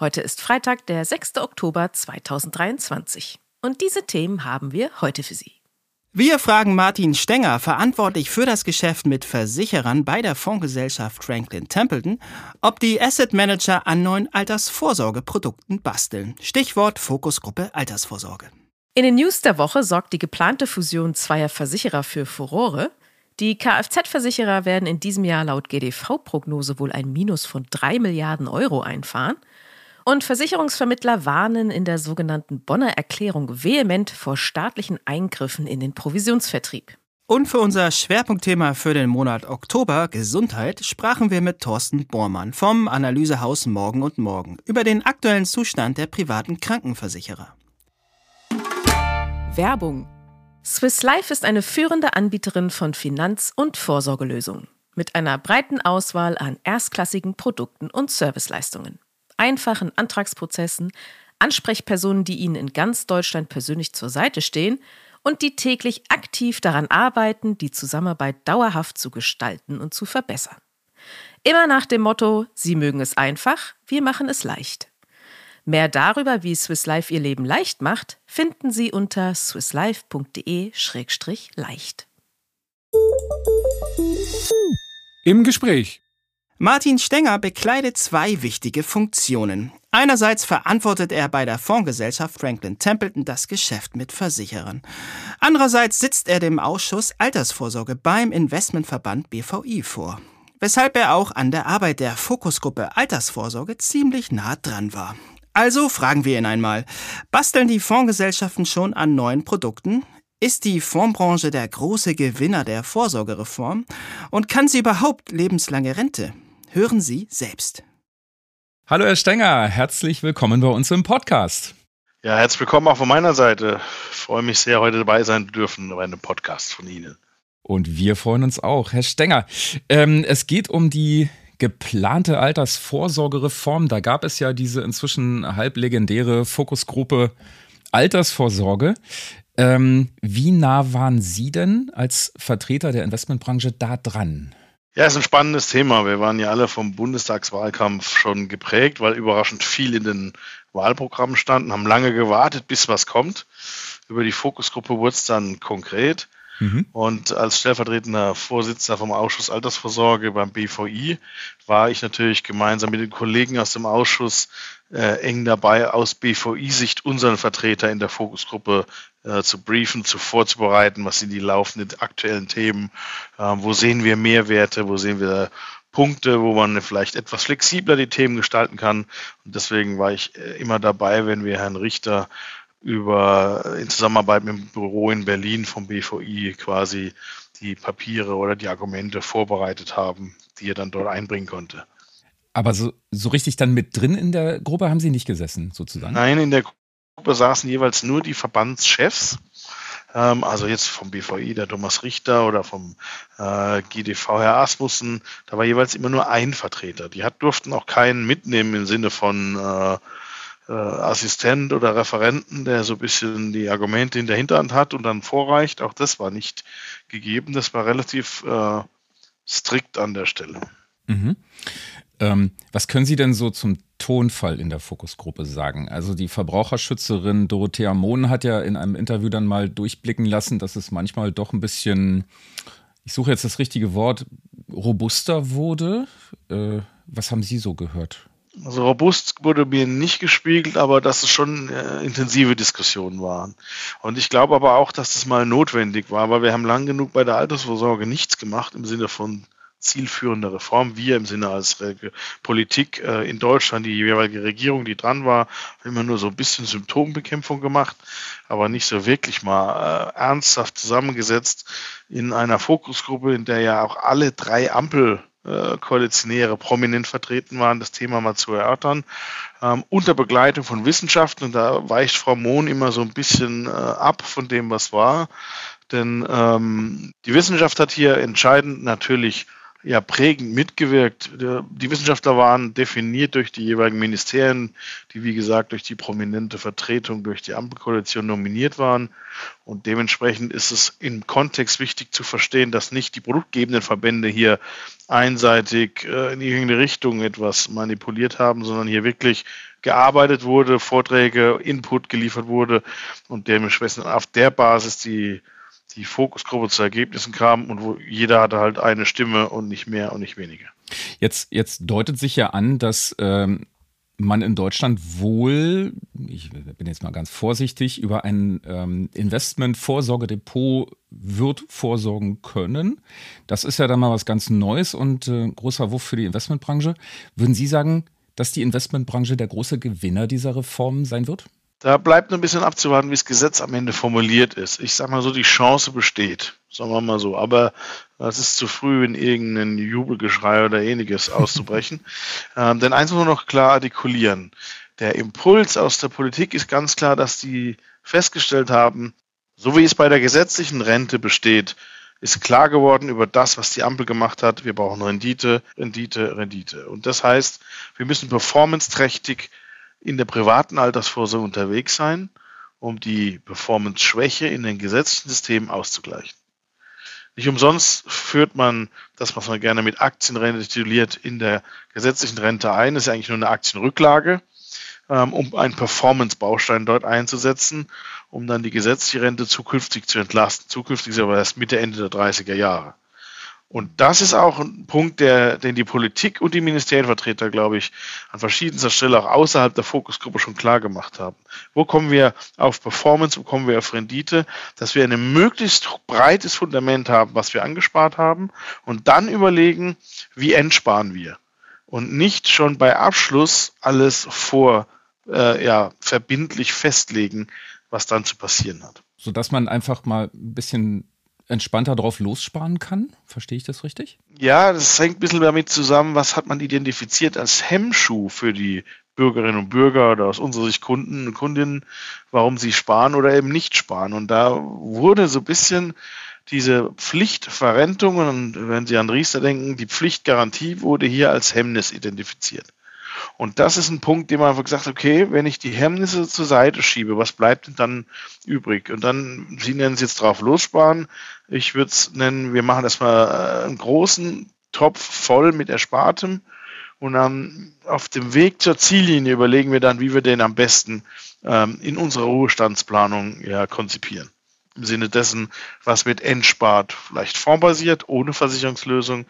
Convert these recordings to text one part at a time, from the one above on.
Heute ist Freitag, der 6. Oktober 2023. Und diese Themen haben wir heute für Sie. Wir fragen Martin Stenger, verantwortlich für das Geschäft mit Versicherern bei der Fondsgesellschaft Franklin Templeton, ob die Asset Manager an neuen Altersvorsorgeprodukten basteln. Stichwort Fokusgruppe Altersvorsorge. In den News der Woche sorgt die geplante Fusion zweier Versicherer für Furore. Die Kfz-Versicherer werden in diesem Jahr laut GDV-Prognose wohl ein Minus von 3 Milliarden Euro einfahren. Und Versicherungsvermittler warnen in der sogenannten Bonner Erklärung vehement vor staatlichen Eingriffen in den Provisionsvertrieb. Und für unser Schwerpunktthema für den Monat Oktober, Gesundheit, sprachen wir mit Thorsten Bormann vom Analysehaus Morgen und Morgen über den aktuellen Zustand der privaten Krankenversicherer. Werbung Swiss Life ist eine führende Anbieterin von Finanz- und Vorsorgelösungen mit einer breiten Auswahl an erstklassigen Produkten und Serviceleistungen, einfachen Antragsprozessen, Ansprechpersonen, die Ihnen in ganz Deutschland persönlich zur Seite stehen und die täglich aktiv daran arbeiten, die Zusammenarbeit dauerhaft zu gestalten und zu verbessern. Immer nach dem Motto, Sie mögen es einfach, wir machen es leicht. Mehr darüber, wie Swiss Life ihr Leben leicht macht, finden Sie unter swisslife.de-leicht. Im Gespräch. Martin Stenger bekleidet zwei wichtige Funktionen. Einerseits verantwortet er bei der Fondsgesellschaft Franklin Templeton das Geschäft mit Versicherern. Andererseits sitzt er dem Ausschuss Altersvorsorge beim Investmentverband BVI vor, weshalb er auch an der Arbeit der Fokusgruppe Altersvorsorge ziemlich nah dran war. Also fragen wir ihn einmal, basteln die Fondsgesellschaften schon an neuen Produkten? Ist die Fondsbranche der große Gewinner der Vorsorgereform? Und kann sie überhaupt lebenslange Rente? Hören Sie selbst. Hallo Herr Stenger, herzlich willkommen bei uns im Podcast. Ja, herzlich willkommen auch von meiner Seite. Ich freue mich sehr, heute dabei sein zu dürfen bei einem Podcast von Ihnen. Und wir freuen uns auch. Herr Stenger, ähm, es geht um die geplante Altersvorsorgereform. Da gab es ja diese inzwischen halb legendäre Fokusgruppe Altersvorsorge. Ähm, wie nah waren Sie denn als Vertreter der Investmentbranche da dran? Ja, ist ein spannendes Thema. Wir waren ja alle vom Bundestagswahlkampf schon geprägt, weil überraschend viel in den Wahlprogrammen standen, haben lange gewartet, bis was kommt. Über die Fokusgruppe wurde es dann konkret. Mhm. Und als stellvertretender Vorsitzender vom Ausschuss Altersvorsorge beim BVI war ich natürlich gemeinsam mit den Kollegen aus dem Ausschuss äh, eng dabei, aus BVI-Sicht unseren Vertreter in der Fokusgruppe äh, zu briefen, zu vorzubereiten, was sind die laufenden aktuellen Themen, äh, wo sehen wir Mehrwerte, wo sehen wir Punkte, wo man vielleicht etwas flexibler die Themen gestalten kann. Und deswegen war ich äh, immer dabei, wenn wir Herrn Richter über in Zusammenarbeit mit dem Büro in Berlin vom BVI quasi die Papiere oder die Argumente vorbereitet haben, die er dann dort einbringen konnte. Aber so, so richtig dann mit drin in der Gruppe haben Sie nicht gesessen, sozusagen? Nein, in der Gruppe saßen jeweils nur die Verbandschefs. Ähm, also jetzt vom BVI, der Thomas Richter oder vom äh, GDV Herr Asmussen. Da war jeweils immer nur ein Vertreter. Die hat, durften auch keinen mitnehmen im Sinne von äh, äh, Assistent oder Referenten, der so ein bisschen die Argumente in der Hinterhand hat und dann vorreicht. Auch das war nicht gegeben. Das war relativ äh, strikt an der Stelle. Mhm. Ähm, was können Sie denn so zum Tonfall in der Fokusgruppe sagen? Also die Verbraucherschützerin Dorothea Mohn hat ja in einem Interview dann mal durchblicken lassen, dass es manchmal doch ein bisschen, ich suche jetzt das richtige Wort, robuster wurde. Äh, was haben Sie so gehört? Also robust wurde mir nicht gespiegelt, aber dass es schon äh, intensive Diskussionen waren. Und ich glaube aber auch, dass das mal notwendig war, weil wir haben lang genug bei der Altersvorsorge nichts gemacht im Sinne von zielführender Reform. Wir im Sinne als Re Politik äh, in Deutschland, die jeweilige Regierung, die dran war, haben immer nur so ein bisschen Symptombekämpfung gemacht, aber nicht so wirklich mal äh, ernsthaft zusammengesetzt in einer Fokusgruppe, in der ja auch alle drei Ampel äh, Koalitionäre prominent vertreten waren, das Thema mal zu erörtern. Ähm, unter Begleitung von Wissenschaften, und da weicht Frau Mohn immer so ein bisschen äh, ab von dem, was war. Denn ähm, die Wissenschaft hat hier entscheidend natürlich ja prägend mitgewirkt. Die Wissenschaftler waren definiert durch die jeweiligen Ministerien, die wie gesagt durch die prominente Vertretung durch die Ampelkoalition nominiert waren. Und dementsprechend ist es im Kontext wichtig zu verstehen, dass nicht die produktgebenden Verbände hier einseitig äh, in irgendeine Richtung etwas manipuliert haben, sondern hier wirklich gearbeitet wurde, Vorträge, Input geliefert wurde und dementsprechend auf der Basis die die Fokusgruppe zu Ergebnissen kam und wo jeder hatte halt eine Stimme und nicht mehr und nicht weniger. Jetzt, jetzt deutet sich ja an, dass ähm, man in Deutschland wohl, ich bin jetzt mal ganz vorsichtig, über ein ähm, Investment-Vorsorgedepot wird vorsorgen können. Das ist ja dann mal was ganz Neues und äh, großer Wurf für die Investmentbranche. Würden Sie sagen, dass die Investmentbranche der große Gewinner dieser Reform sein wird? Da bleibt nur ein bisschen abzuwarten, wie das Gesetz am Ende formuliert ist. Ich sag mal so, die Chance besteht. Sagen wir mal so. Aber es ist zu früh, in irgendein Jubelgeschrei oder ähnliches auszubrechen. ähm, denn eins muss man noch klar artikulieren. Der Impuls aus der Politik ist ganz klar, dass die festgestellt haben, so wie es bei der gesetzlichen Rente besteht, ist klar geworden über das, was die Ampel gemacht hat. Wir brauchen Rendite, Rendite, Rendite. Und das heißt, wir müssen performance-trächtig in der privaten Altersvorsorge unterwegs sein, um die Performance-Schwäche in den gesetzlichen Systemen auszugleichen. Nicht umsonst führt man das, was man gerne mit Aktienrente tituliert, in der gesetzlichen Rente ein. Das ist eigentlich nur eine Aktienrücklage, ähm, um einen Performance-Baustein dort einzusetzen, um dann die gesetzliche Rente zukünftig zu entlasten. Zukünftig ist aber erst Mitte, Ende der 30er Jahre. Und das ist auch ein Punkt, der, den die Politik und die Ministerienvertreter, glaube ich, an verschiedenster Stelle auch außerhalb der Fokusgruppe schon klar gemacht haben. Wo kommen wir auf Performance, wo kommen wir auf Rendite, dass wir ein möglichst breites Fundament haben, was wir angespart haben und dann überlegen, wie entsparen wir. Und nicht schon bei Abschluss alles vor, äh, ja, verbindlich festlegen, was dann zu passieren hat. Sodass man einfach mal ein bisschen entspannter drauf lossparen kann. Verstehe ich das richtig? Ja, das hängt ein bisschen damit zusammen, was hat man identifiziert als Hemmschuh für die Bürgerinnen und Bürger oder aus unserer Sicht Kunden und Kundinnen, warum sie sparen oder eben nicht sparen. Und da wurde so ein bisschen diese Pflichtverrentung, und wenn Sie an Riester denken, die Pflichtgarantie wurde hier als Hemmnis identifiziert. Und das ist ein Punkt, den man einfach gesagt hat, okay, wenn ich die Hemmnisse zur Seite schiebe, was bleibt denn dann übrig? Und dann, Sie nennen es jetzt drauf lossparen. Ich würde es nennen, wir machen erstmal äh, einen großen Topf voll mit Erspartem. Und dann auf dem Weg zur Ziellinie überlegen wir dann, wie wir den am besten ähm, in unserer Ruhestandsplanung ja, konzipieren. Im Sinne dessen, was wird entspart, vielleicht fondbasiert, ohne Versicherungslösung,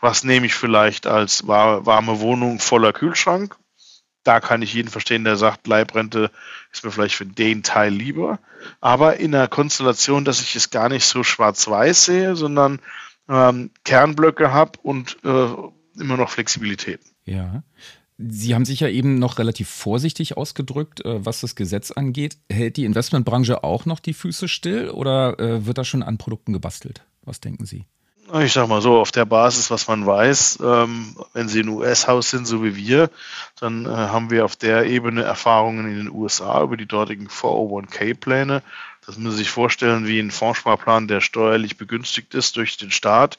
was nehme ich vielleicht als warme Wohnung voller Kühlschrank? Da kann ich jeden verstehen, der sagt, Leibrente ist mir vielleicht für den Teil lieber. Aber in einer Konstellation, dass ich es gar nicht so schwarz-weiß sehe, sondern ähm, Kernblöcke habe und äh, immer noch Flexibilität. Ja. Sie haben sich ja eben noch relativ vorsichtig ausgedrückt, äh, was das Gesetz angeht. Hält die Investmentbranche auch noch die Füße still oder äh, wird da schon an Produkten gebastelt? Was denken Sie? Ich sag mal so, auf der Basis, was man weiß, ähm, wenn Sie ein US-Haus sind, so wie wir, dann äh, haben wir auf der Ebene Erfahrungen in den USA über die dortigen 401k-Pläne. Das müssen Sie sich vorstellen wie ein Fondssparplan, der steuerlich begünstigt ist durch den Staat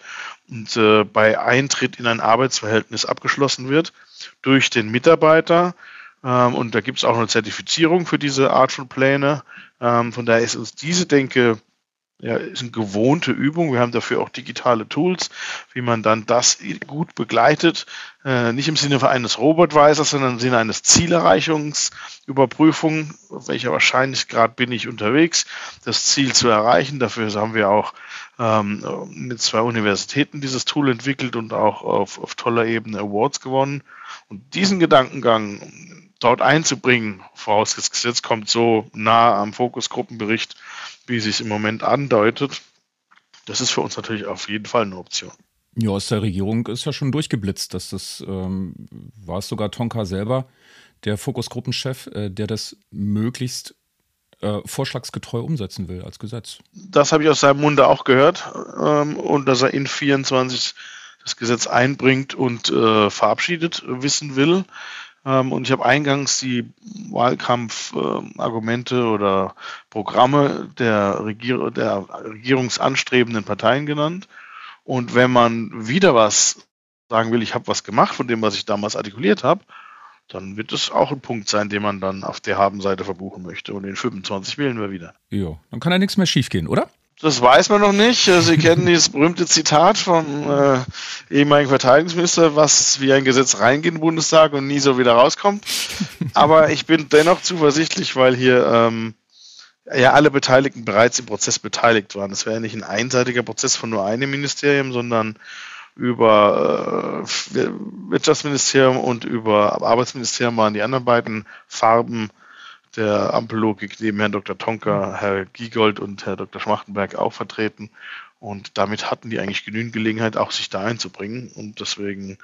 und äh, bei Eintritt in ein Arbeitsverhältnis abgeschlossen wird durch den Mitarbeiter. Ähm, und da gibt es auch eine Zertifizierung für diese Art von Pläne. Ähm, von daher ist uns diese Denke ja, ist eine gewohnte Übung. Wir haben dafür auch digitale Tools, wie man dann das gut begleitet. Äh, nicht im Sinne eines Robotweisers, sondern im Sinne eines Zielerreichungsüberprüfung, auf welcher Wahrscheinlichkeit bin ich unterwegs, das Ziel zu erreichen. Dafür haben wir auch ähm, mit zwei Universitäten dieses Tool entwickelt und auch auf, auf toller Ebene Awards gewonnen. Und diesen Gedankengang dort einzubringen, vorausgesetzt kommt so nah am Fokusgruppenbericht, wie sich im Moment andeutet, das ist für uns natürlich auf jeden Fall eine Option. Ja, aus der Regierung ist ja schon durchgeblitzt, dass das ähm, war es sogar Tonka selber, der Fokusgruppenchef, äh, der das möglichst äh, vorschlagsgetreu umsetzen will als Gesetz. Das habe ich aus seinem Munde auch gehört ähm, und dass er in 24 das Gesetz einbringt und äh, verabschiedet wissen will. Ähm, und ich habe eingangs die Wahlkampfargumente oder Programme der, Regier der regierungsanstrebenden Parteien genannt. Und wenn man wieder was sagen will, ich habe was gemacht von dem, was ich damals artikuliert habe, dann wird es auch ein Punkt sein, den man dann auf der Habenseite verbuchen möchte. Und in 25 wählen wir wieder. Ja, dann kann ja nichts mehr schiefgehen, oder? Das weiß man noch nicht. Äh, Sie kennen dieses berühmte Zitat vom äh, ehemaligen Verteidigungsminister, was wie ein Gesetz reingeht in den Bundestag und nie so wieder rauskommt. Aber ich bin dennoch zuversichtlich, weil hier ähm, ja alle Beteiligten bereits im Prozess beteiligt waren. Es wäre ja nicht ein einseitiger Prozess von nur einem Ministerium, sondern über äh, Wirtschaftsministerium und über Arbeitsministerium waren die anderen beiden Farben der Ampellogik neben Herrn Dr. Tonka, Herr Giegold und Herr Dr. Schmachtenberg auch vertreten. Und damit hatten die eigentlich genügend Gelegenheit, auch sich da einzubringen. Und deswegen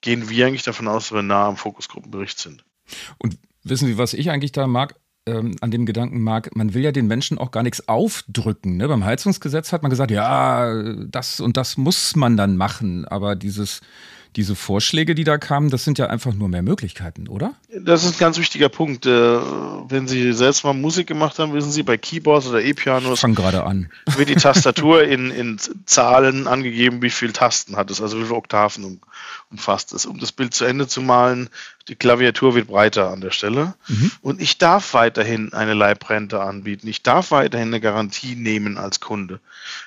gehen wir eigentlich davon aus, dass wir nah am Fokusgruppenbericht sind. Und wissen Sie, was ich eigentlich da mag? ähm, an dem Gedanken mag, man will ja den Menschen auch gar nichts aufdrücken. Ne? Beim Heizungsgesetz hat man gesagt, ja, das und das muss man dann machen. Aber dieses diese Vorschläge, die da kamen, das sind ja einfach nur mehr Möglichkeiten, oder? Das ist ein ganz wichtiger Punkt. Äh, wenn Sie selbst mal Musik gemacht haben, wissen Sie, bei Keyboards oder E-Pianos fang gerade an. wird die Tastatur in, in Zahlen angegeben, wie viele Tasten hat es, also wie viele Oktaven umfasst es. Um das Bild zu Ende zu malen, die Klaviatur wird breiter an der Stelle. Mhm. Und ich darf weiterhin eine Leibrente anbieten. Ich darf weiterhin eine Garantie nehmen als Kunde.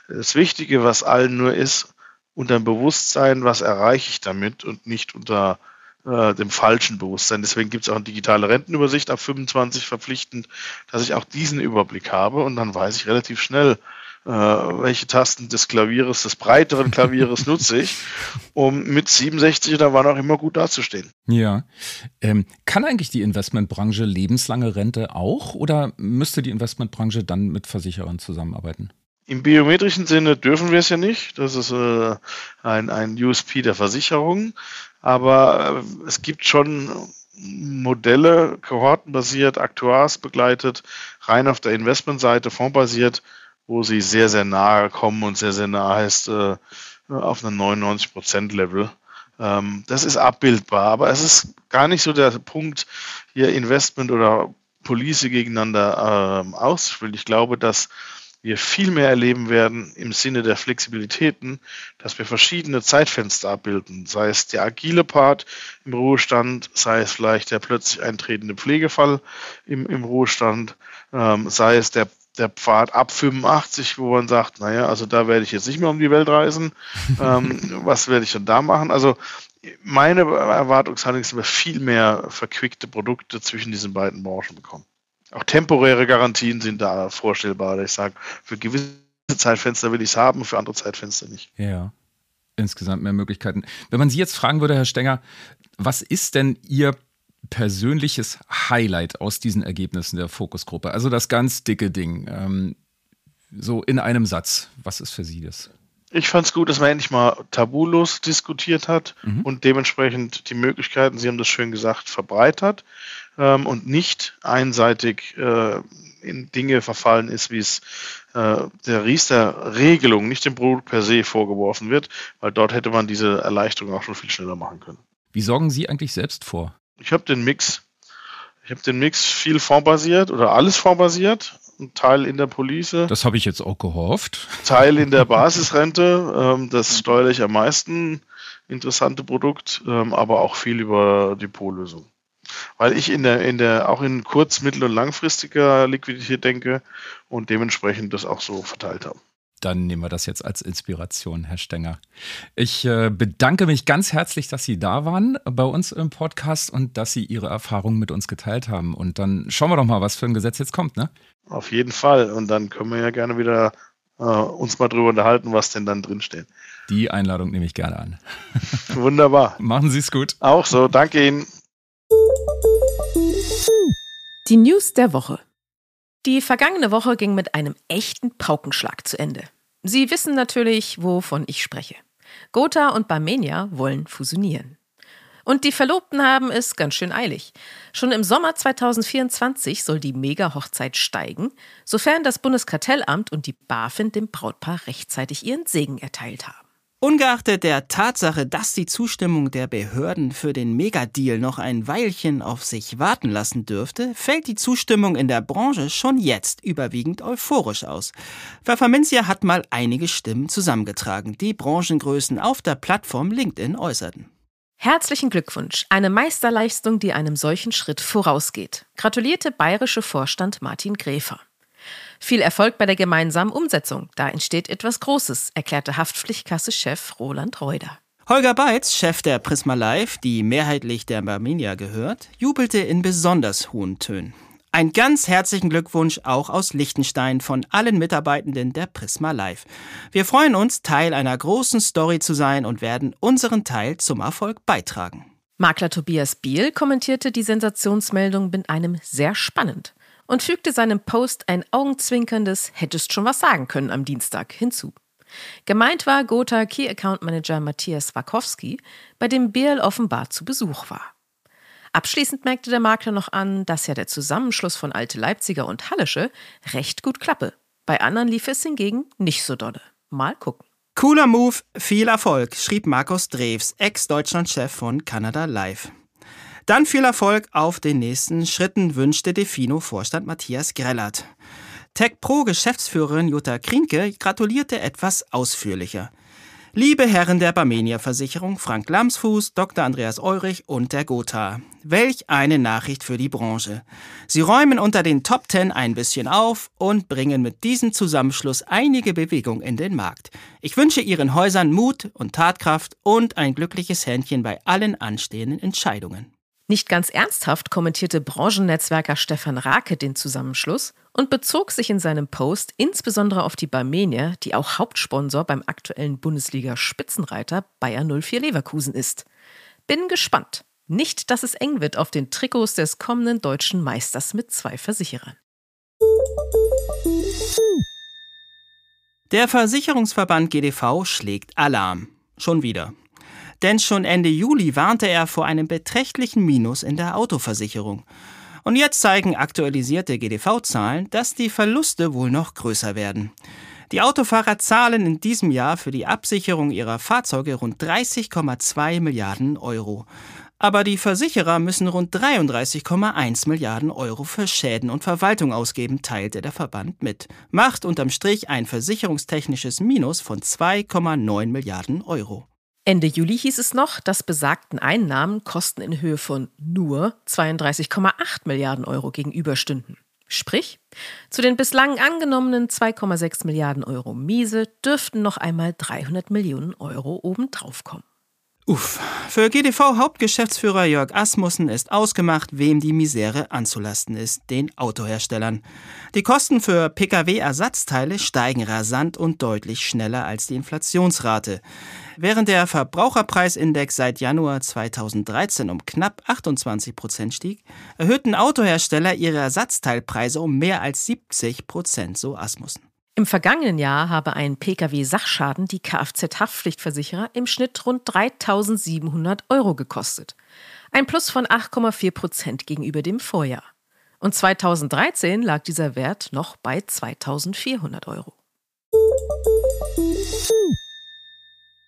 Das Wichtige, was allen nur ist, unter dem Bewusstsein, was erreiche ich damit und nicht unter äh, dem falschen Bewusstsein. Deswegen gibt es auch eine digitale Rentenübersicht ab 25 verpflichtend, dass ich auch diesen Überblick habe und dann weiß ich relativ schnell, äh, welche Tasten des Klavieres, des breiteren Klavieres nutze ich, um mit 67 oder wann auch immer gut dazustehen. Ja. Ähm, kann eigentlich die Investmentbranche lebenslange Rente auch oder müsste die Investmentbranche dann mit Versicherern zusammenarbeiten? Im biometrischen Sinne dürfen wir es ja nicht. Das ist äh, ein, ein USP der Versicherung. Aber äh, es gibt schon Modelle, kohortenbasiert, aktuarsbegleitet, rein auf der Investmentseite, fondsbasiert, wo sie sehr, sehr nahe kommen und sehr, sehr nahe heißt äh, auf einem 99%-Level. Ähm, das ist abbildbar, aber es ist gar nicht so der Punkt, hier Investment oder Police gegeneinander ähm, auszuspielen. Ich glaube, dass wir viel mehr erleben werden im Sinne der Flexibilitäten, dass wir verschiedene Zeitfenster abbilden, sei es der agile Part im Ruhestand, sei es vielleicht der plötzlich eintretende Pflegefall im, im Ruhestand, ähm, sei es der, der Pfad ab 85, wo man sagt, naja, also da werde ich jetzt nicht mehr um die Welt reisen, ähm, was werde ich denn da machen? Also meine Erwartungshaltung ist, dass wir viel mehr verquickte Produkte zwischen diesen beiden Branchen bekommen. Auch temporäre Garantien sind da vorstellbar. Ich sage, für gewisse Zeitfenster will ich es haben, für andere Zeitfenster nicht. Ja, insgesamt mehr Möglichkeiten. Wenn man Sie jetzt fragen würde, Herr Stenger, was ist denn Ihr persönliches Highlight aus diesen Ergebnissen der Fokusgruppe? Also das ganz dicke Ding. Ähm, so in einem Satz. Was ist für Sie das? Ich fand es gut, dass man endlich mal tabulos diskutiert hat mhm. und dementsprechend die Möglichkeiten, Sie haben das schön gesagt, verbreitert ähm, und nicht einseitig äh, in Dinge verfallen ist, wie es äh, der Riester-Regelung, nicht dem Produkt per se vorgeworfen wird, weil dort hätte man diese Erleichterung auch schon viel schneller machen können. Wie sorgen Sie eigentlich selbst vor? Ich habe den Mix. Ich habe den Mix viel fondbasiert oder alles fondbasiert. Ein Teil in der Police. Das habe ich jetzt auch gehofft. Teil in der Basisrente. Ähm, das steuerlich am meisten interessante Produkt, ähm, aber auch viel über Depotlösung weil ich in der, in der, auch in kurz-, mittel- und langfristiger Liquidität denke und dementsprechend das auch so verteilt habe. Dann nehmen wir das jetzt als Inspiration, Herr Stenger. Ich äh, bedanke mich ganz herzlich, dass Sie da waren bei uns im Podcast und dass Sie Ihre Erfahrungen mit uns geteilt haben. Und dann schauen wir doch mal, was für ein Gesetz jetzt kommt, ne? Auf jeden Fall. Und dann können wir ja gerne wieder äh, uns mal drüber unterhalten, was denn dann drinsteht. Die Einladung nehme ich gerne an. Wunderbar. Machen Sie es gut. Auch so. Danke Ihnen. Die News der Woche. Die vergangene Woche ging mit einem echten Paukenschlag zu Ende. Sie wissen natürlich, wovon ich spreche. Gotha und Barmenia wollen fusionieren. Und die Verlobten haben es ganz schön eilig. Schon im Sommer 2024 soll die Mega-Hochzeit steigen, sofern das Bundeskartellamt und die BaFin dem Brautpaar rechtzeitig ihren Segen erteilt haben. Ungeachtet der Tatsache, dass die Zustimmung der Behörden für den Megadeal noch ein Weilchen auf sich warten lassen dürfte, fällt die Zustimmung in der Branche schon jetzt überwiegend euphorisch aus. Pfefferminzia hat mal einige Stimmen zusammengetragen, die Branchengrößen auf der Plattform LinkedIn äußerten. Herzlichen Glückwunsch, eine Meisterleistung, die einem solchen Schritt vorausgeht, gratulierte bayerische Vorstand Martin Gräfer. Viel Erfolg bei der gemeinsamen Umsetzung. Da entsteht etwas Großes, erklärte Haftpflichtkasse-Chef Roland Reuter. Holger Beitz, Chef der Prisma Live, die mehrheitlich der Barminia gehört, jubelte in besonders hohen Tönen. Ein ganz herzlichen Glückwunsch auch aus Liechtenstein von allen Mitarbeitenden der Prisma Live. Wir freuen uns, Teil einer großen Story zu sein und werden unseren Teil zum Erfolg beitragen. Makler Tobias Biel kommentierte die Sensationsmeldung mit einem sehr spannend und fügte seinem Post ein augenzwinkerndes Hättest schon was sagen können am Dienstag hinzu. Gemeint war Gotha Key Account Manager Matthias Wakowski, bei dem Biel offenbar zu Besuch war. Abschließend merkte der Makler noch an, dass ja der Zusammenschluss von Alte Leipziger und Hallische recht gut klappe. Bei anderen lief es hingegen nicht so dolle. Mal gucken. Cooler Move, viel Erfolg, schrieb Markus Drews, Ex-Deutschland-Chef von Canada Live. Dann viel Erfolg auf den nächsten Schritten wünschte Defino-Vorstand Matthias Grellert. TechPro-Geschäftsführerin Jutta Krinke gratulierte etwas ausführlicher. Liebe Herren der Barmenia-Versicherung, Frank Lamsfuß, Dr. Andreas Eurich und der Gotha. Welch eine Nachricht für die Branche. Sie räumen unter den Top Ten ein bisschen auf und bringen mit diesem Zusammenschluss einige Bewegung in den Markt. Ich wünsche Ihren Häusern Mut und Tatkraft und ein glückliches Händchen bei allen anstehenden Entscheidungen. Nicht ganz ernsthaft kommentierte Branchennetzwerker Stefan Rake den Zusammenschluss und bezog sich in seinem Post insbesondere auf die Barmenia, die auch Hauptsponsor beim aktuellen Bundesliga-Spitzenreiter Bayer 04 Leverkusen ist. Bin gespannt. Nicht, dass es eng wird auf den Trikots des kommenden deutschen Meisters mit zwei Versicherern. Der Versicherungsverband GDV schlägt Alarm. Schon wieder. Denn schon Ende Juli warnte er vor einem beträchtlichen Minus in der Autoversicherung. Und jetzt zeigen aktualisierte GDV-Zahlen, dass die Verluste wohl noch größer werden. Die Autofahrer zahlen in diesem Jahr für die Absicherung ihrer Fahrzeuge rund 30,2 Milliarden Euro. Aber die Versicherer müssen rund 33,1 Milliarden Euro für Schäden und Verwaltung ausgeben, teilte der Verband mit. Macht unterm Strich ein versicherungstechnisches Minus von 2,9 Milliarden Euro. Ende Juli hieß es noch, dass besagten Einnahmen Kosten in Höhe von nur 32,8 Milliarden Euro gegenüberstünden. Sprich, zu den bislang angenommenen 2,6 Milliarden Euro Miese dürften noch einmal 300 Millionen Euro obendrauf kommen. Uff, für GDV-Hauptgeschäftsführer Jörg Asmussen ist ausgemacht, wem die Misere anzulasten ist, den Autoherstellern. Die Kosten für Pkw-Ersatzteile steigen rasant und deutlich schneller als die Inflationsrate. Während der Verbraucherpreisindex seit Januar 2013 um knapp 28 Prozent stieg, erhöhten Autohersteller ihre Ersatzteilpreise um mehr als 70 Prozent, so Asmussen. Im vergangenen Jahr habe ein Pkw-Sachschaden die Kfz-Haftpflichtversicherer im Schnitt rund 3700 Euro gekostet. Ein Plus von 8,4 Prozent gegenüber dem Vorjahr. Und 2013 lag dieser Wert noch bei 2400 Euro.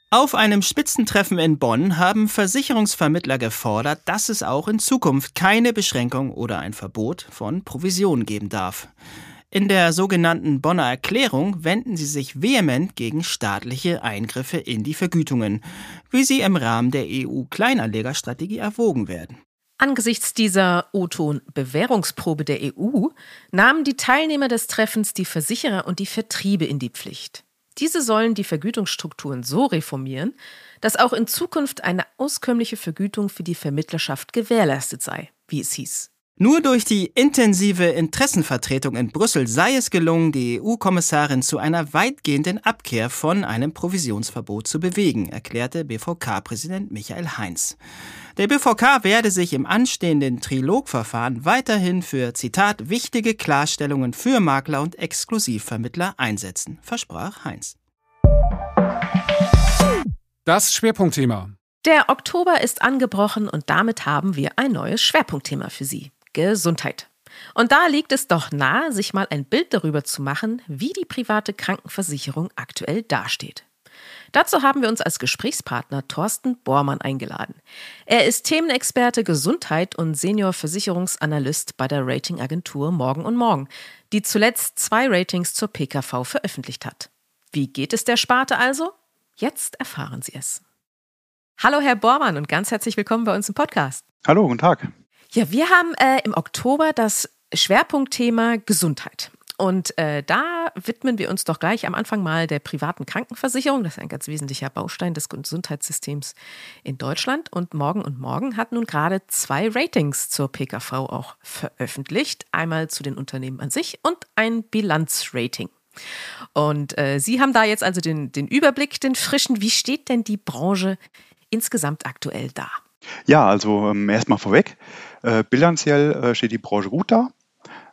Auf einem Spitzentreffen in Bonn haben Versicherungsvermittler gefordert, dass es auch in Zukunft keine Beschränkung oder ein Verbot von Provisionen geben darf. In der sogenannten Bonner Erklärung wenden sie sich vehement gegen staatliche Eingriffe in die Vergütungen, wie sie im Rahmen der EU-Kleinanlegerstrategie erwogen werden. Angesichts dieser O-Ton-Bewährungsprobe der EU nahmen die Teilnehmer des Treffens die Versicherer und die Vertriebe in die Pflicht. Diese sollen die Vergütungsstrukturen so reformieren, dass auch in Zukunft eine auskömmliche Vergütung für die Vermittlerschaft gewährleistet sei, wie es hieß. Nur durch die intensive Interessenvertretung in Brüssel sei es gelungen, die EU-Kommissarin zu einer weitgehenden Abkehr von einem Provisionsverbot zu bewegen, erklärte BVK-Präsident Michael Heinz. Der BVK werde sich im anstehenden Trilogverfahren weiterhin für, Zitat, wichtige Klarstellungen für Makler und Exklusivvermittler einsetzen, versprach Heinz. Das Schwerpunktthema. Der Oktober ist angebrochen und damit haben wir ein neues Schwerpunktthema für Sie. Gesundheit. Und da liegt es doch nahe, sich mal ein Bild darüber zu machen, wie die private Krankenversicherung aktuell dasteht. Dazu haben wir uns als Gesprächspartner Thorsten Bormann eingeladen. Er ist Themenexperte Gesundheit und Senior-Versicherungsanalyst bei der Ratingagentur Morgen und Morgen, die zuletzt zwei Ratings zur PKV veröffentlicht hat. Wie geht es der Sparte also? Jetzt erfahren Sie es. Hallo, Herr Bormann, und ganz herzlich willkommen bei uns im Podcast. Hallo, guten Tag. Ja, wir haben äh, im Oktober das Schwerpunktthema Gesundheit. Und äh, da widmen wir uns doch gleich am Anfang mal der privaten Krankenversicherung. Das ist ein ganz wesentlicher Baustein des Gesundheitssystems in Deutschland. Und Morgen und Morgen hat nun gerade zwei Ratings zur PKV auch veröffentlicht. Einmal zu den Unternehmen an sich und ein Bilanzrating. Und äh, Sie haben da jetzt also den, den Überblick, den frischen. Wie steht denn die Branche insgesamt aktuell da? Ja, also ähm, erstmal vorweg. Äh, bilanziell äh, steht die Branche gut da.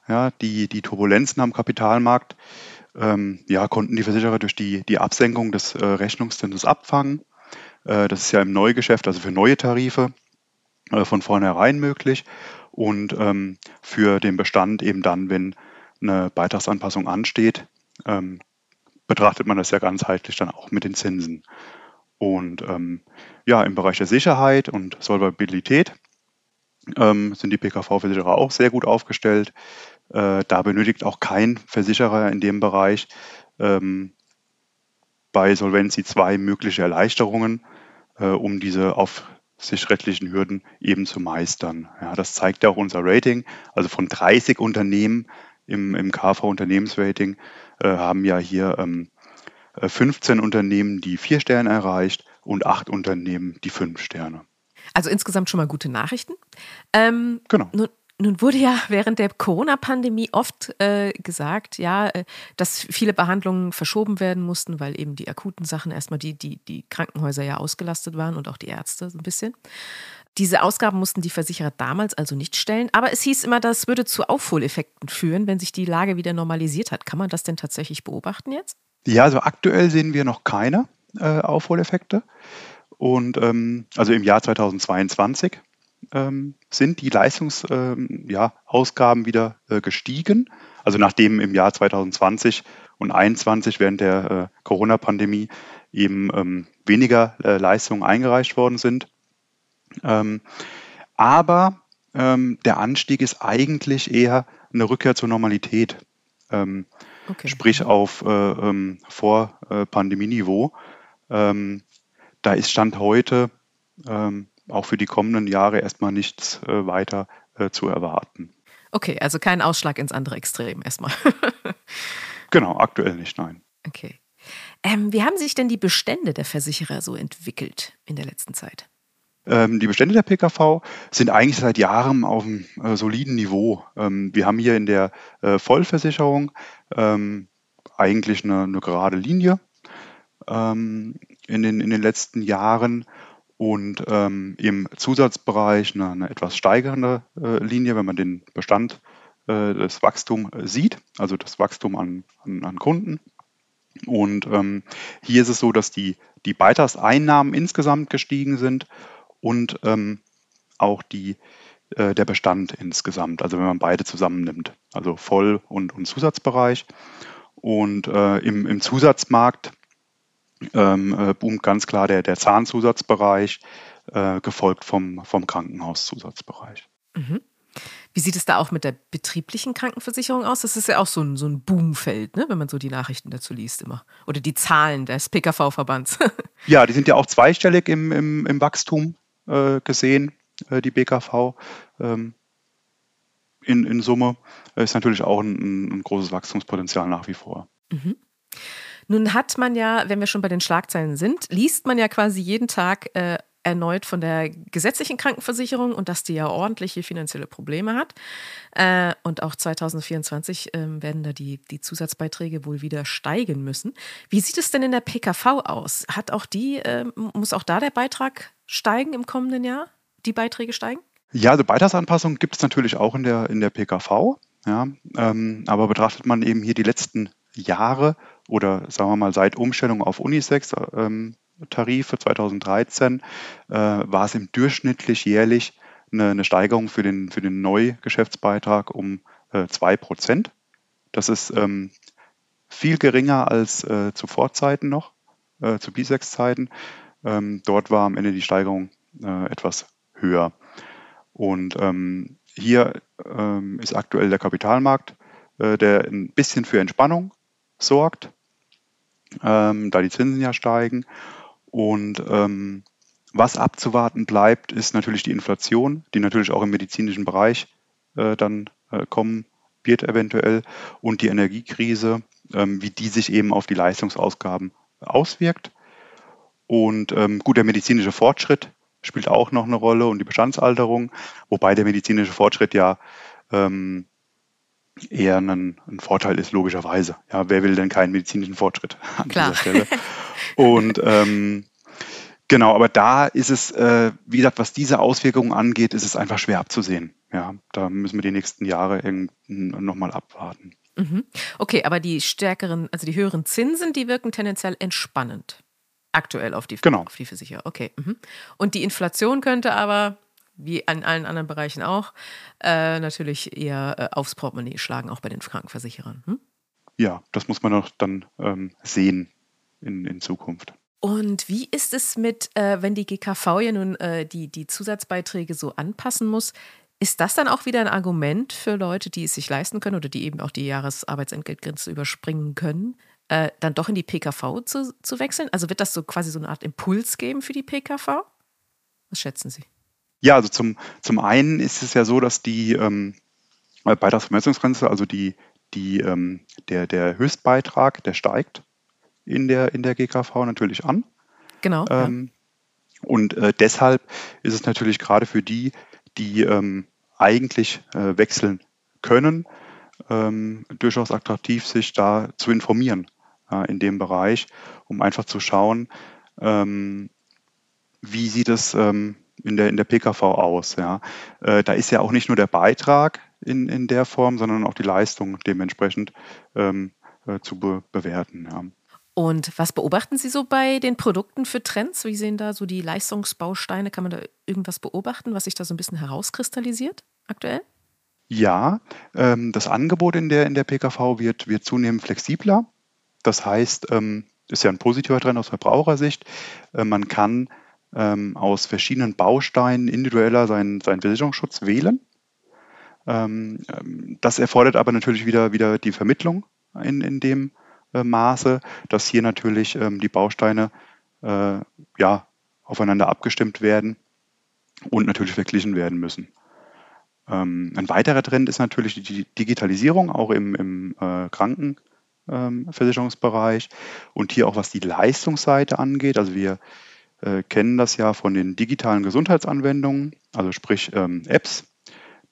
Ja, die, die Turbulenzen am Kapitalmarkt ähm, ja, konnten die Versicherer durch die, die Absenkung des äh, Rechnungszinses abfangen. Äh, das ist ja im Neugeschäft, also für neue Tarife, äh, von vornherein möglich. Und ähm, für den Bestand eben dann, wenn eine Beitragsanpassung ansteht, ähm, betrachtet man das ja ganzheitlich dann auch mit den Zinsen. Und ähm, ja, im Bereich der Sicherheit und Solvabilität ähm, sind die PKV-Versicherer auch sehr gut aufgestellt. Äh, da benötigt auch kein Versicherer in dem Bereich ähm, bei Solvency 2 mögliche Erleichterungen, äh, um diese aufsichtsrechtlichen Hürden eben zu meistern. Ja, das zeigt ja auch unser Rating. Also von 30 Unternehmen im, im KV-Unternehmensrating äh, haben ja hier ähm, 15 Unternehmen die vier Sterne erreicht und acht Unternehmen die fünf Sterne. Also insgesamt schon mal gute Nachrichten. Ähm, genau. Nun, nun, wurde ja während der Corona-Pandemie oft äh, gesagt, ja, äh, dass viele Behandlungen verschoben werden mussten, weil eben die akuten Sachen erstmal die, die, die Krankenhäuser ja ausgelastet waren und auch die Ärzte so ein bisschen. Diese Ausgaben mussten die Versicherer damals also nicht stellen, aber es hieß immer, das würde zu Aufholeffekten führen, wenn sich die Lage wieder normalisiert hat. Kann man das denn tatsächlich beobachten jetzt? Ja, also aktuell sehen wir noch keine äh, Aufholeffekte. Und ähm, also im Jahr 2022 ähm, sind die Leistungsausgaben ähm, ja, wieder äh, gestiegen. Also nachdem im Jahr 2020 und 2021 während der äh, Corona-Pandemie eben ähm, weniger äh, Leistungen eingereicht worden sind. Ähm, aber ähm, der Anstieg ist eigentlich eher eine Rückkehr zur Normalität. Okay. Sprich auf äh, ähm, vor äh, Pandemieniveau. Ähm, da ist Stand heute ähm, auch für die kommenden Jahre erstmal nichts äh, weiter äh, zu erwarten. Okay, also kein Ausschlag ins andere Extrem erstmal. genau, aktuell nicht, nein. Okay. Ähm, wie haben sich denn die Bestände der Versicherer so entwickelt in der letzten Zeit? Ähm, die Bestände der PKV sind eigentlich seit Jahren auf einem äh, soliden Niveau. Ähm, wir haben hier in der äh, Vollversicherung ähm, eigentlich eine, eine, gerade Linie ähm, in, den, in den letzten Jahren und ähm, im Zusatzbereich eine, eine etwas steigernde äh, Linie, wenn man den Bestand, äh, das Wachstum sieht, also das Wachstum an, an, an Kunden. Und ähm, hier ist es so, dass die, die Beitragseinnahmen insgesamt gestiegen sind und ähm, auch die, äh, der Bestand insgesamt, also wenn man beide zusammennimmt, also Voll- und, und Zusatzbereich. Und äh, im, im Zusatzmarkt ähm, äh, boomt ganz klar der, der Zahnzusatzbereich, äh, gefolgt vom, vom Krankenhauszusatzbereich. Mhm. Wie sieht es da auch mit der betrieblichen Krankenversicherung aus? Das ist ja auch so ein, so ein Boomfeld, ne? wenn man so die Nachrichten dazu liest immer. Oder die Zahlen des PKV-Verbands. ja, die sind ja auch zweistellig im, im, im Wachstum äh, gesehen, äh, die BKV. Ähm, in, in Summe ist natürlich auch ein, ein großes Wachstumspotenzial nach wie vor. Mhm. Nun hat man ja, wenn wir schon bei den Schlagzeilen sind, liest man ja quasi jeden Tag äh, erneut von der gesetzlichen Krankenversicherung und dass die ja ordentliche finanzielle Probleme hat. Äh, und auch 2024 äh, werden da die, die Zusatzbeiträge wohl wieder steigen müssen. Wie sieht es denn in der PKV aus? Hat auch die, äh, muss auch da der Beitrag steigen im kommenden Jahr? Die Beiträge steigen? Ja, also Beitragsanpassungen gibt es natürlich auch in der, in der PKV. Ja, ähm, aber betrachtet man eben hier die letzten Jahre oder sagen wir mal seit Umstellung auf Unisex ähm, Tarife 2013 äh, war es im durchschnittlich jährlich eine, eine, Steigerung für den, für den Neugeschäftsbeitrag um äh, 2%. Das ist ähm, viel geringer als äh, zu Vorzeiten noch. äh, zu B6-Zeiten. Ähm, dort war am Ende die Steigerung äh, etwas höher. Und ähm, hier ähm, ist aktuell der Kapitalmarkt, äh, der ein bisschen für Entspannung sorgt, ähm, da die Zinsen ja steigen. Und ähm, was abzuwarten bleibt, ist natürlich die Inflation, die natürlich auch im medizinischen Bereich äh, dann äh, kommen wird eventuell und die Energiekrise, ähm, wie die sich eben auf die Leistungsausgaben auswirkt. Und ähm, gut, der medizinische Fortschritt spielt auch noch eine Rolle und die Bestandsalterung, wobei der medizinische Fortschritt ja ähm, eher ein, ein, Vorteil ist, logischerweise. Ja, wer will denn keinen medizinischen Fortschritt an Klar. dieser Stelle? Und ähm, genau, aber da ist es, äh, wie gesagt, was diese Auswirkungen angeht, ist es einfach schwer abzusehen. Ja, da müssen wir die nächsten Jahre nochmal abwarten. Mhm. Okay, aber die stärkeren, also die höheren Zinsen, die wirken tendenziell entspannend. Aktuell auf die, genau. auf die Versicherer. Okay. Mhm. Und die Inflation könnte aber, wie an allen anderen Bereichen auch, äh, natürlich eher äh, aufs Portemonnaie schlagen, auch bei den Krankenversicherern. Hm? Ja, das muss man auch dann ähm, sehen in, in Zukunft. Und wie ist es mit, äh, wenn die GKV ja nun äh, die, die Zusatzbeiträge so anpassen muss? Ist das dann auch wieder ein Argument für Leute, die es sich leisten können oder die eben auch die Jahresarbeitsentgeltgrenze überspringen können, äh, dann doch in die PKV zu, zu wechseln? Also wird das so quasi so eine Art Impuls geben für die PKV? Was schätzen Sie? Ja, also zum, zum einen ist es ja so, dass die ähm, Beitragsvermessungsgrenze, also die, die, ähm, der, der Höchstbeitrag, der steigt in der, in der GKV natürlich an. Genau. Ähm, ja. Und äh, deshalb ist es natürlich gerade für die, die ähm, eigentlich äh, wechseln können, ähm, durchaus attraktiv, sich da zu informieren äh, in dem Bereich, um einfach zu schauen, ähm, wie sieht es in, der, in der PKV aus. Ja? Äh, da ist ja auch nicht nur der Beitrag in, in der Form, sondern auch die Leistung dementsprechend ähm, äh, zu be bewerten. Ja. Und was beobachten Sie so bei den Produkten für Trends? Wie sehen da so die Leistungsbausteine? Kann man da irgendwas beobachten, was sich da so ein bisschen herauskristallisiert aktuell? Ja, ähm, das Angebot in der, in der PKV wird, wird zunehmend flexibler. Das heißt, ähm, ist ja ein positiver Trend aus Verbrauchersicht. Äh, man kann ähm, aus verschiedenen Bausteinen individueller seinen, seinen Versicherungsschutz wählen. Ähm, ähm, das erfordert aber natürlich wieder, wieder die Vermittlung in, in dem äh, Maße, dass hier natürlich ähm, die Bausteine äh, ja, aufeinander abgestimmt werden und natürlich verglichen werden müssen. Ähm, ein weiterer Trend ist natürlich die Digitalisierung, auch im, im äh, Krankenversicherungsbereich ähm, und hier auch was die Leistungsseite angeht. Also wir äh, kennen das ja von den digitalen Gesundheitsanwendungen, also sprich ähm, Apps,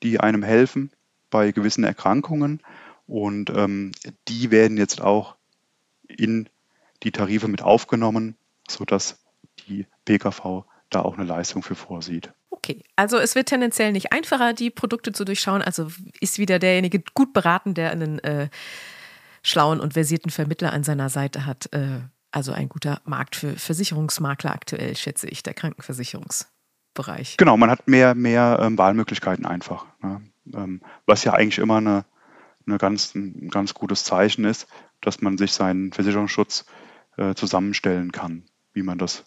die einem helfen bei gewissen Erkrankungen. Und ähm, die werden jetzt auch in die Tarife mit aufgenommen, sodass die PKV da auch eine Leistung für vorsieht. Okay, also es wird tendenziell nicht einfacher, die Produkte zu durchschauen. Also ist wieder derjenige gut beraten, der einen äh, schlauen und versierten Vermittler an seiner Seite hat. Äh, also ein guter Markt für Versicherungsmakler aktuell, schätze ich, der Krankenversicherungsbereich. Genau, man hat mehr, mehr ähm, Wahlmöglichkeiten einfach. Ne? Ähm, was ja eigentlich immer eine, eine ganz, ein ganz gutes Zeichen ist, dass man sich seinen Versicherungsschutz äh, zusammenstellen kann, wie man das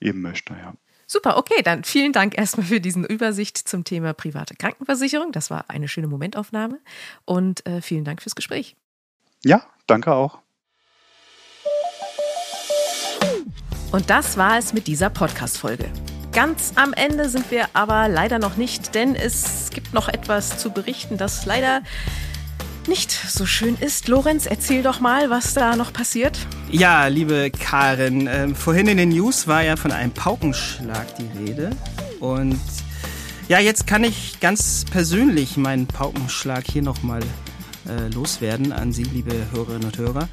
eben möchte. Ja. Super, okay, dann vielen Dank erstmal für diesen Übersicht zum Thema private Krankenversicherung. Das war eine schöne Momentaufnahme und äh, vielen Dank fürs Gespräch. Ja, danke auch. Und das war es mit dieser Podcast-Folge. Ganz am Ende sind wir aber leider noch nicht, denn es gibt noch etwas zu berichten, das leider nicht so schön ist. Lorenz, erzähl doch mal, was da noch passiert. Ja, liebe Karin, äh, vorhin in den News war ja von einem Paukenschlag die Rede. Und ja, jetzt kann ich ganz persönlich meinen Paukenschlag hier nochmal äh, loswerden an Sie, liebe Hörerinnen und Hörer.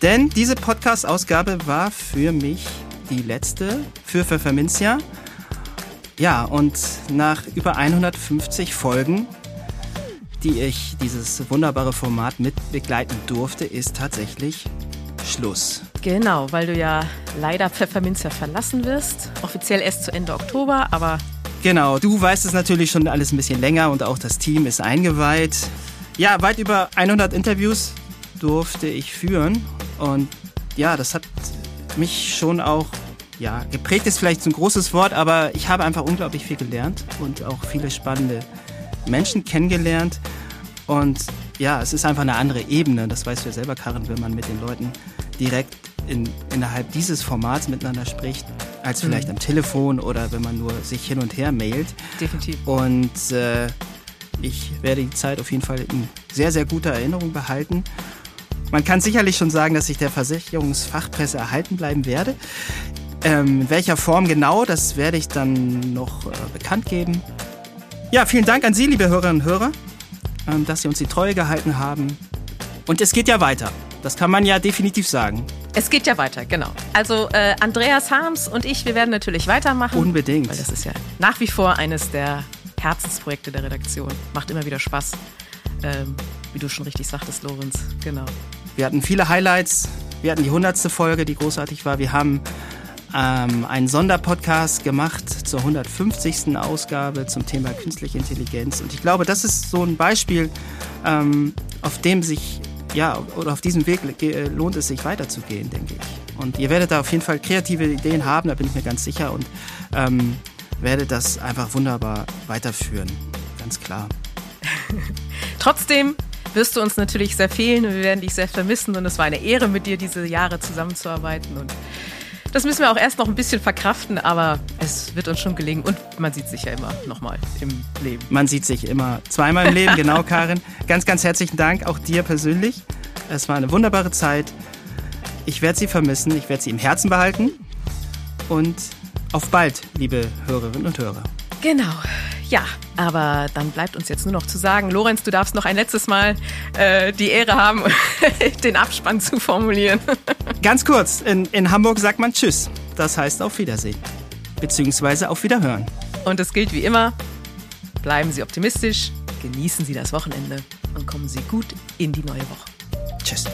Denn diese Podcast-Ausgabe war für mich die letzte für Pfefferminzia. Ja, und nach über 150 Folgen die ich dieses wunderbare Format mit begleiten durfte, ist tatsächlich Schluss. Genau, weil du ja leider Pfefferminzer verlassen wirst. Offiziell erst zu Ende Oktober, aber. Genau, du weißt es natürlich schon alles ein bisschen länger und auch das Team ist eingeweiht. Ja, weit über 100 Interviews durfte ich führen und ja, das hat mich schon auch, ja, geprägt ist vielleicht so ein großes Wort, aber ich habe einfach unglaublich viel gelernt und auch viele spannende Menschen kennengelernt. Und ja, es ist einfach eine andere Ebene, das weißt du ja selber, Karin, wenn man mit den Leuten direkt in, innerhalb dieses Formats miteinander spricht, als vielleicht mhm. am Telefon oder wenn man nur sich hin und her mailt. Definitiv. Und äh, ich werde die Zeit auf jeden Fall in sehr, sehr guter Erinnerung behalten. Man kann sicherlich schon sagen, dass ich der Versicherungsfachpresse erhalten bleiben werde. Ähm, in welcher Form genau, das werde ich dann noch äh, bekannt geben. Ja, vielen Dank an Sie, liebe Hörerinnen und Hörer, ähm, dass Sie uns die Treue gehalten haben. Und es geht ja weiter. Das kann man ja definitiv sagen. Es geht ja weiter, genau. Also äh, Andreas Harms und ich, wir werden natürlich weitermachen. Unbedingt. Weil das ist ja nach wie vor eines der Herzensprojekte der Redaktion. Macht immer wieder Spaß. Ähm, wie du schon richtig sagtest, Lorenz. Genau. Wir hatten viele Highlights. Wir hatten die hundertste Folge, die großartig war. Wir haben ähm, einen Sonderpodcast gemacht zur 150. Ausgabe zum Thema künstliche Intelligenz. Und ich glaube, das ist so ein Beispiel, ähm, auf dem sich, ja, oder auf diesem Weg lohnt es sich weiterzugehen, denke ich. Und ihr werdet da auf jeden Fall kreative Ideen haben, da bin ich mir ganz sicher. Und ähm, werdet das einfach wunderbar weiterführen. Ganz klar. Trotzdem wirst du uns natürlich sehr fehlen und wir werden dich sehr vermissen und es war eine Ehre, mit dir diese Jahre zusammenzuarbeiten und das müssen wir auch erst noch ein bisschen verkraften, aber es wird uns schon gelingen und man sieht sich ja immer nochmal im Leben. Man sieht sich immer zweimal im Leben, genau, Karin. Ganz, ganz herzlichen Dank auch dir persönlich. Es war eine wunderbare Zeit. Ich werde sie vermissen, ich werde sie im Herzen behalten und auf bald, liebe Hörerinnen und Hörer. Genau. Ja, aber dann bleibt uns jetzt nur noch zu sagen, Lorenz, du darfst noch ein letztes Mal äh, die Ehre haben, den Abspann zu formulieren. Ganz kurz, in, in Hamburg sagt man Tschüss. Das heißt auf Wiedersehen. Beziehungsweise auf Wiederhören. Und es gilt wie immer, bleiben Sie optimistisch, genießen Sie das Wochenende und kommen Sie gut in die neue Woche. Tschüss.